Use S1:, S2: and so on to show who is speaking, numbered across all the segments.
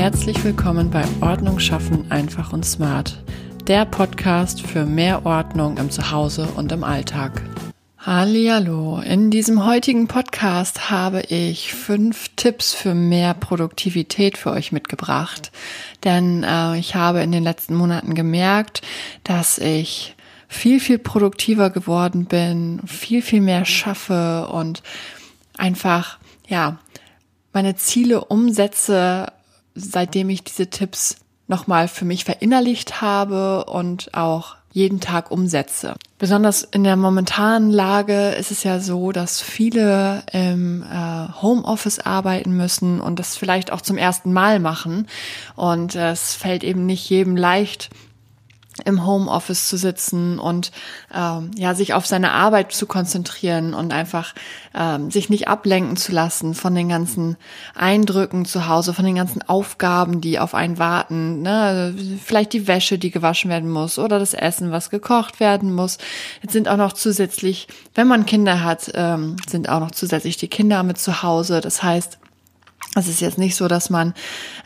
S1: Herzlich willkommen bei Ordnung schaffen einfach und smart, der Podcast für mehr Ordnung im Zuhause und im Alltag. Hallo, in diesem heutigen Podcast habe ich fünf Tipps für mehr Produktivität für euch mitgebracht, denn äh, ich habe in den letzten Monaten gemerkt, dass ich viel viel produktiver geworden bin, viel viel mehr schaffe und einfach ja meine Ziele umsetze seitdem ich diese Tipps nochmal für mich verinnerlicht habe und auch jeden Tag umsetze. Besonders in der momentanen Lage ist es ja so, dass viele im äh, Homeoffice arbeiten müssen und das vielleicht auch zum ersten Mal machen. Und es fällt eben nicht jedem leicht, im Homeoffice zu sitzen und ähm, ja sich auf seine Arbeit zu konzentrieren und einfach ähm, sich nicht ablenken zu lassen von den ganzen Eindrücken zu Hause, von den ganzen Aufgaben, die auf einen warten. Ne? Vielleicht die Wäsche, die gewaschen werden muss oder das Essen, was gekocht werden muss. Jetzt sind auch noch zusätzlich, wenn man Kinder hat, ähm, sind auch noch zusätzlich die Kinder mit zu Hause. Das heißt, es ist jetzt nicht so, dass man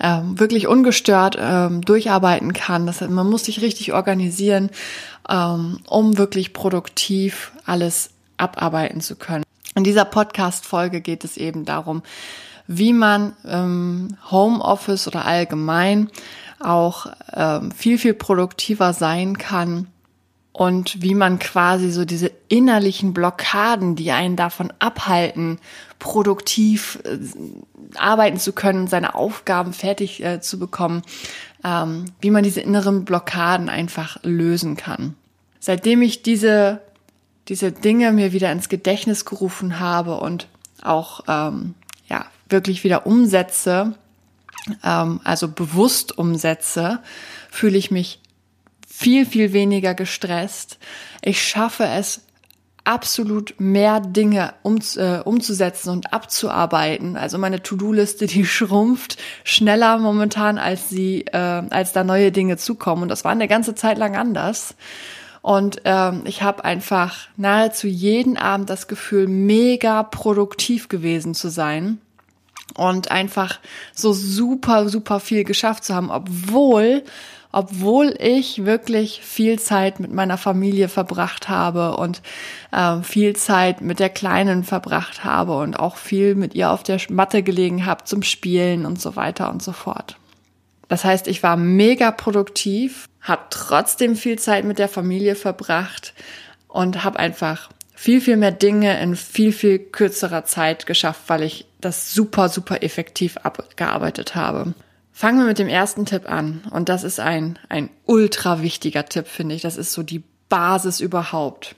S1: ähm, wirklich ungestört ähm, durcharbeiten kann. Das, man muss sich richtig organisieren, ähm, um wirklich produktiv alles abarbeiten zu können. In dieser Podcast-Folge geht es eben darum, wie man ähm, Homeoffice oder allgemein auch ähm, viel, viel produktiver sein kann und wie man quasi so diese innerlichen Blockaden, die einen davon abhalten, produktiv äh, arbeiten zu können, seine Aufgaben fertig äh, zu bekommen, ähm, wie man diese inneren Blockaden einfach lösen kann. Seitdem ich diese, diese Dinge mir wieder ins Gedächtnis gerufen habe und auch ähm, ja, wirklich wieder umsetze, ähm, also bewusst umsetze, fühle ich mich viel, viel weniger gestresst. Ich schaffe es, absolut mehr Dinge um, äh, umzusetzen und abzuarbeiten. Also meine To-Do-Liste, die schrumpft schneller momentan, als sie, äh, als da neue Dinge zukommen. Und das war eine ganze Zeit lang anders. Und ähm, ich habe einfach nahezu jeden Abend das Gefühl, mega produktiv gewesen zu sein und einfach so super, super viel geschafft zu haben, obwohl obwohl ich wirklich viel Zeit mit meiner Familie verbracht habe und äh, viel Zeit mit der Kleinen verbracht habe und auch viel mit ihr auf der Matte gelegen habe zum Spielen und so weiter und so fort. Das heißt, ich war mega produktiv, habe trotzdem viel Zeit mit der Familie verbracht und habe einfach viel, viel mehr Dinge in viel, viel kürzerer Zeit geschafft, weil ich das super, super effektiv abgearbeitet habe. Fangen wir mit dem ersten Tipp an. Und das ist ein, ein ultra wichtiger Tipp, finde ich. Das ist so die Basis überhaupt.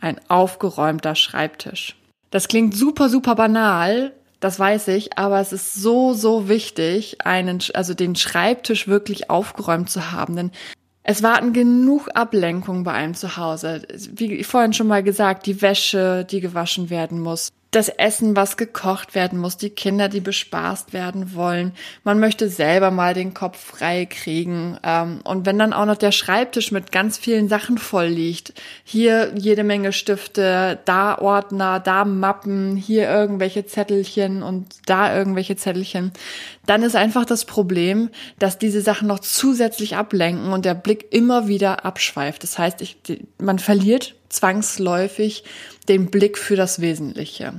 S1: Ein aufgeräumter Schreibtisch. Das klingt super, super banal. Das weiß ich, aber es ist so, so wichtig, einen, also den Schreibtisch wirklich aufgeräumt zu haben. Denn es warten genug Ablenkungen bei einem zu Hause. Wie vorhin schon mal gesagt, die Wäsche, die gewaschen werden muss das Essen, was gekocht werden muss, die Kinder, die bespaßt werden wollen. Man möchte selber mal den Kopf frei kriegen. Ähm, und wenn dann auch noch der Schreibtisch mit ganz vielen Sachen voll liegt, hier jede Menge Stifte, da Ordner, da Mappen, hier irgendwelche Zettelchen und da irgendwelche Zettelchen, dann ist einfach das Problem, dass diese Sachen noch zusätzlich ablenken und der Blick immer wieder abschweift. Das heißt, ich, man verliert zwangsläufig den Blick für das Wesentliche.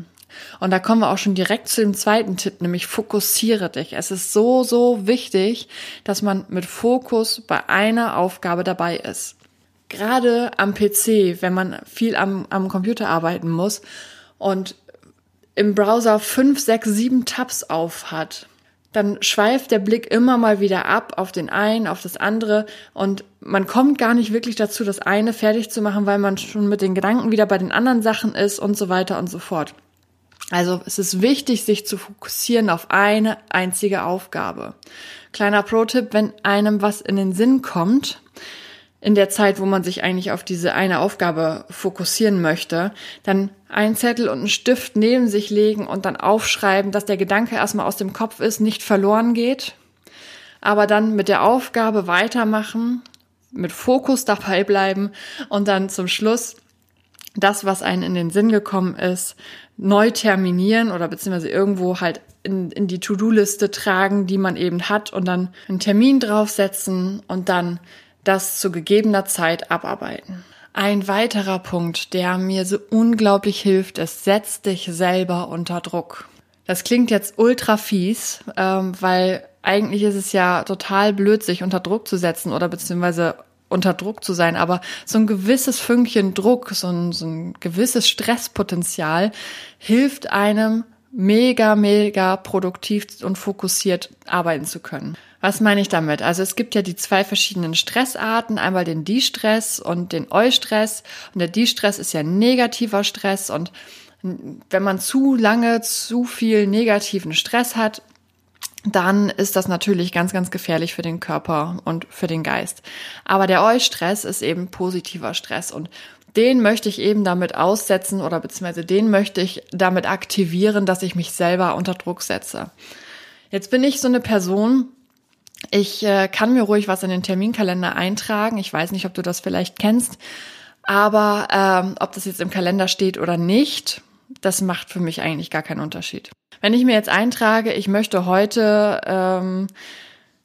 S1: Und da kommen wir auch schon direkt zu dem zweiten Tipp, nämlich fokussiere dich. Es ist so, so wichtig, dass man mit Fokus bei einer Aufgabe dabei ist. Gerade am PC, wenn man viel am, am Computer arbeiten muss und im Browser fünf, sechs, sieben Tabs auf hat, dann schweift der Blick immer mal wieder ab auf den einen, auf das andere und man kommt gar nicht wirklich dazu, das eine fertig zu machen, weil man schon mit den Gedanken wieder bei den anderen Sachen ist und so weiter und so fort. Also es ist wichtig, sich zu fokussieren auf eine einzige Aufgabe. Kleiner Pro-Tipp, wenn einem was in den Sinn kommt, in der Zeit, wo man sich eigentlich auf diese eine Aufgabe fokussieren möchte, dann einen Zettel und einen Stift neben sich legen und dann aufschreiben, dass der Gedanke erstmal aus dem Kopf ist, nicht verloren geht, aber dann mit der Aufgabe weitermachen, mit Fokus dabei bleiben und dann zum Schluss das, was einen in den Sinn gekommen ist, neu terminieren oder beziehungsweise irgendwo halt in, in die To-Do-Liste tragen, die man eben hat und dann einen Termin draufsetzen und dann das zu gegebener Zeit abarbeiten. Ein weiterer Punkt, der mir so unglaublich hilft, ist, setz dich selber unter Druck. Das klingt jetzt ultra fies, ähm, weil eigentlich ist es ja total blöd, sich unter Druck zu setzen oder beziehungsweise unter Druck zu sein, aber so ein gewisses Fünkchen Druck, so ein, so ein gewisses Stresspotenzial hilft einem mega, mega produktiv und fokussiert arbeiten zu können. Was meine ich damit? Also es gibt ja die zwei verschiedenen Stressarten, einmal den Die-Stress und den Eu-Stress. Und der Die-Stress ist ja negativer Stress und wenn man zu lange zu viel negativen Stress hat, dann ist das natürlich ganz, ganz gefährlich für den Körper und für den Geist. Aber der Eustress ist eben positiver Stress und den möchte ich eben damit aussetzen oder beziehungsweise den möchte ich damit aktivieren, dass ich mich selber unter Druck setze. Jetzt bin ich so eine Person, ich äh, kann mir ruhig was in den Terminkalender eintragen. Ich weiß nicht, ob du das vielleicht kennst, aber ähm, ob das jetzt im Kalender steht oder nicht, das macht für mich eigentlich gar keinen Unterschied. Wenn ich mir jetzt eintrage, ich möchte heute ähm,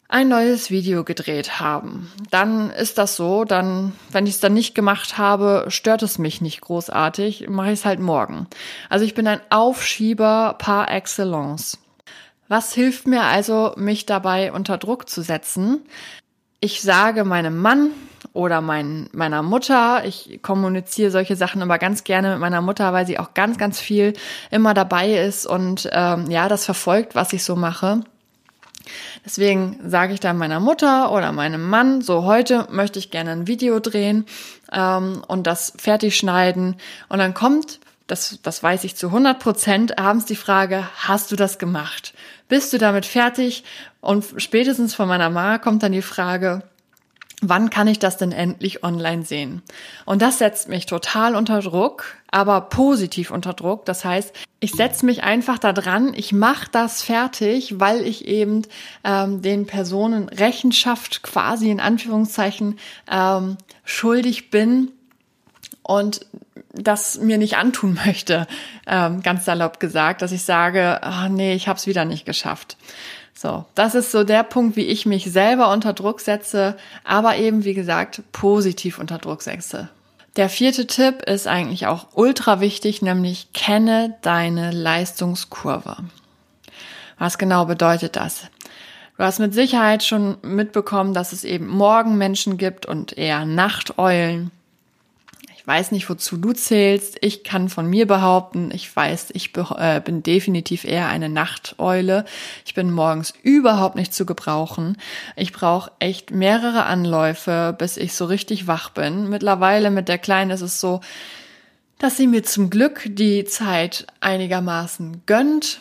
S1: ein neues Video gedreht haben, dann ist das so, dann, wenn ich es dann nicht gemacht habe, stört es mich nicht großartig, mache ich es halt morgen. Also ich bin ein Aufschieber par excellence. Was hilft mir also, mich dabei unter Druck zu setzen? Ich sage meinem Mann, oder mein, meiner Mutter. Ich kommuniziere solche Sachen immer ganz gerne mit meiner Mutter, weil sie auch ganz, ganz viel immer dabei ist und ähm, ja, das verfolgt, was ich so mache. Deswegen sage ich dann meiner Mutter oder meinem Mann, so heute möchte ich gerne ein Video drehen ähm, und das fertig schneiden. Und dann kommt, das, das weiß ich zu 100 Prozent, abends die Frage, hast du das gemacht? Bist du damit fertig? Und spätestens von meiner Mama kommt dann die Frage, wann kann ich das denn endlich online sehen? Und das setzt mich total unter Druck, aber positiv unter Druck. Das heißt, ich setze mich einfach da dran, ich mache das fertig, weil ich eben ähm, den Personen Rechenschaft quasi in Anführungszeichen ähm, schuldig bin und das mir nicht antun möchte, ähm, ganz salopp gesagt, dass ich sage, oh nee, ich habe es wieder nicht geschafft. So, das ist so der Punkt, wie ich mich selber unter Druck setze, aber eben, wie gesagt, positiv unter Druck setze. Der vierte Tipp ist eigentlich auch ultra wichtig, nämlich kenne deine Leistungskurve. Was genau bedeutet das? Du hast mit Sicherheit schon mitbekommen, dass es eben Morgenmenschen gibt und eher Nachteulen weiß nicht, wozu du zählst. Ich kann von mir behaupten, ich weiß, ich äh, bin definitiv eher eine Nachteule. Ich bin morgens überhaupt nicht zu gebrauchen. Ich brauche echt mehrere Anläufe, bis ich so richtig wach bin. Mittlerweile mit der Kleinen ist es so, dass sie mir zum Glück die Zeit einigermaßen gönnt.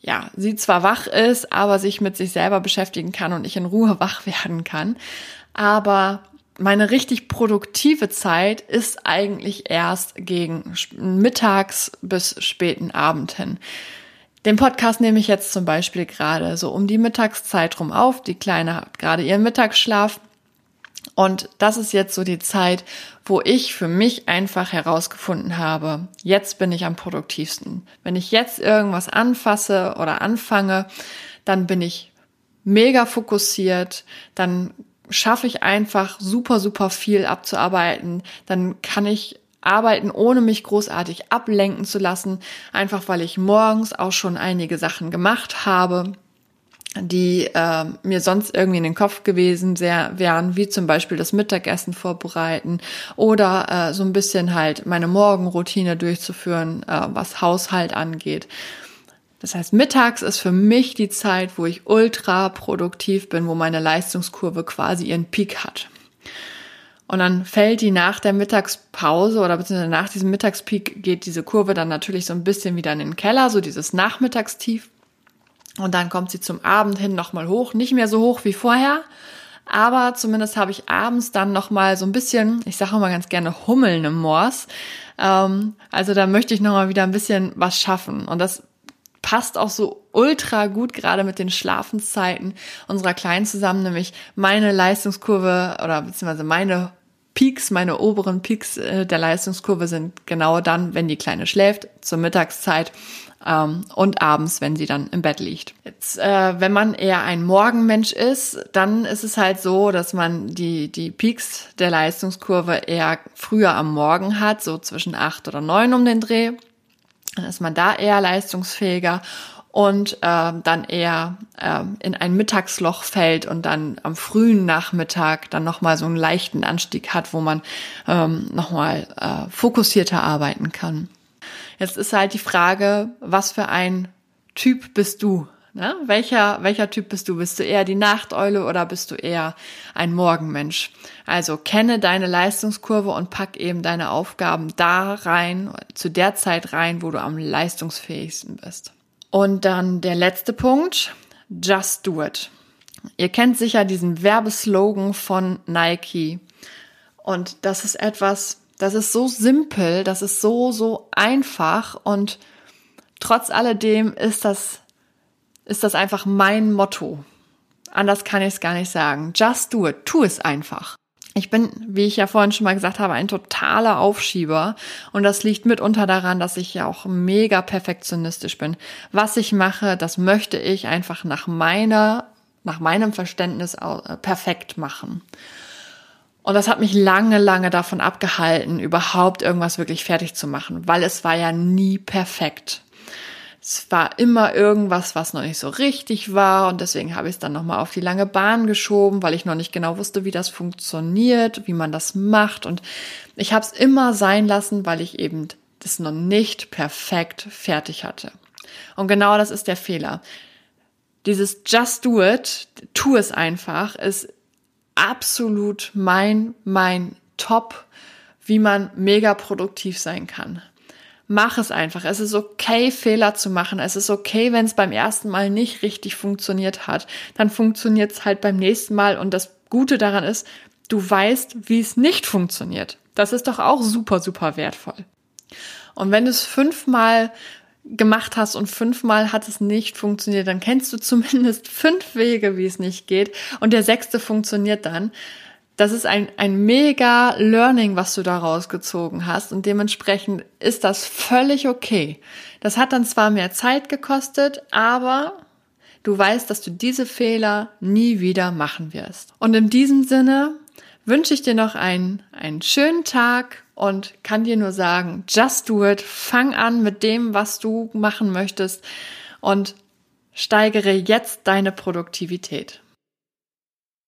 S1: Ja, sie zwar wach ist, aber sich mit sich selber beschäftigen kann und ich in Ruhe wach werden kann. Aber meine richtig produktive Zeit ist eigentlich erst gegen mittags bis späten Abend hin. Den Podcast nehme ich jetzt zum Beispiel gerade so um die Mittagszeit rum auf. Die Kleine hat gerade ihren Mittagsschlaf. Und das ist jetzt so die Zeit, wo ich für mich einfach herausgefunden habe, jetzt bin ich am produktivsten. Wenn ich jetzt irgendwas anfasse oder anfange, dann bin ich mega fokussiert, dann schaffe ich einfach super, super viel abzuarbeiten. Dann kann ich arbeiten, ohne mich großartig ablenken zu lassen, einfach weil ich morgens auch schon einige Sachen gemacht habe die äh, mir sonst irgendwie in den Kopf gewesen sehr, wären, wie zum Beispiel das Mittagessen vorbereiten oder äh, so ein bisschen halt meine Morgenroutine durchzuführen, äh, was Haushalt angeht. Das heißt, mittags ist für mich die Zeit, wo ich ultra produktiv bin, wo meine Leistungskurve quasi ihren Peak hat. Und dann fällt die nach der Mittagspause oder beziehungsweise nach diesem Mittagspeak geht diese Kurve dann natürlich so ein bisschen wieder in den Keller, so dieses Nachmittagstief. Und dann kommt sie zum Abend hin nochmal hoch. Nicht mehr so hoch wie vorher, aber zumindest habe ich abends dann nochmal so ein bisschen, ich sage immer ganz gerne Hummeln im Moors. Ähm, also da möchte ich nochmal wieder ein bisschen was schaffen. Und das passt auch so ultra gut gerade mit den Schlafenszeiten unserer Kleinen zusammen, nämlich meine Leistungskurve oder beziehungsweise meine Peaks, meine oberen Peaks äh, der Leistungskurve sind genau dann, wenn die Kleine schläft, zur Mittagszeit ähm, und abends, wenn sie dann im Bett liegt. Jetzt, äh, wenn man eher ein Morgenmensch ist, dann ist es halt so, dass man die, die Peaks der Leistungskurve eher früher am Morgen hat, so zwischen acht oder neun um den Dreh. Dann ist man da eher leistungsfähiger und äh, dann eher äh, in ein Mittagsloch fällt und dann am frühen Nachmittag dann nochmal so einen leichten Anstieg hat, wo man ähm, nochmal äh, fokussierter arbeiten kann. Jetzt ist halt die Frage, was für ein Typ bist du? Ne? Welcher, welcher Typ bist du? Bist du eher die Nachteule oder bist du eher ein Morgenmensch? Also kenne deine Leistungskurve und pack eben deine Aufgaben da rein, zu der Zeit rein, wo du am leistungsfähigsten bist. Und dann der letzte Punkt, just do it. Ihr kennt sicher diesen Werbeslogan von Nike. Und das ist etwas, das ist so simpel, das ist so, so einfach und trotz alledem ist das, ist das einfach mein Motto. Anders kann ich es gar nicht sagen. Just do it. Tu es einfach. Ich bin, wie ich ja vorhin schon mal gesagt habe, ein totaler Aufschieber. Und das liegt mitunter daran, dass ich ja auch mega perfektionistisch bin. Was ich mache, das möchte ich einfach nach meiner, nach meinem Verständnis äh, perfekt machen. Und das hat mich lange, lange davon abgehalten, überhaupt irgendwas wirklich fertig zu machen, weil es war ja nie perfekt. Es war immer irgendwas, was noch nicht so richtig war und deswegen habe ich es dann nochmal auf die lange Bahn geschoben, weil ich noch nicht genau wusste, wie das funktioniert, wie man das macht und ich habe es immer sein lassen, weil ich eben das noch nicht perfekt fertig hatte. Und genau das ist der Fehler. Dieses Just Do It, tu es einfach, ist absolut mein, mein Top, wie man mega produktiv sein kann. Mach es einfach. Es ist okay, Fehler zu machen. Es ist okay, wenn es beim ersten Mal nicht richtig funktioniert hat. Dann funktioniert es halt beim nächsten Mal. Und das Gute daran ist, du weißt, wie es nicht funktioniert. Das ist doch auch super, super wertvoll. Und wenn du es fünfmal gemacht hast und fünfmal hat es nicht funktioniert, dann kennst du zumindest fünf Wege, wie es nicht geht und der sechste funktioniert dann. Das ist ein, ein mega Learning, was du da rausgezogen hast und dementsprechend ist das völlig okay. Das hat dann zwar mehr Zeit gekostet, aber du weißt, dass du diese Fehler nie wieder machen wirst. Und in diesem Sinne wünsche ich dir noch einen, einen schönen Tag und kann dir nur sagen, just do it. Fang an mit dem, was du machen möchtest und steigere jetzt deine Produktivität.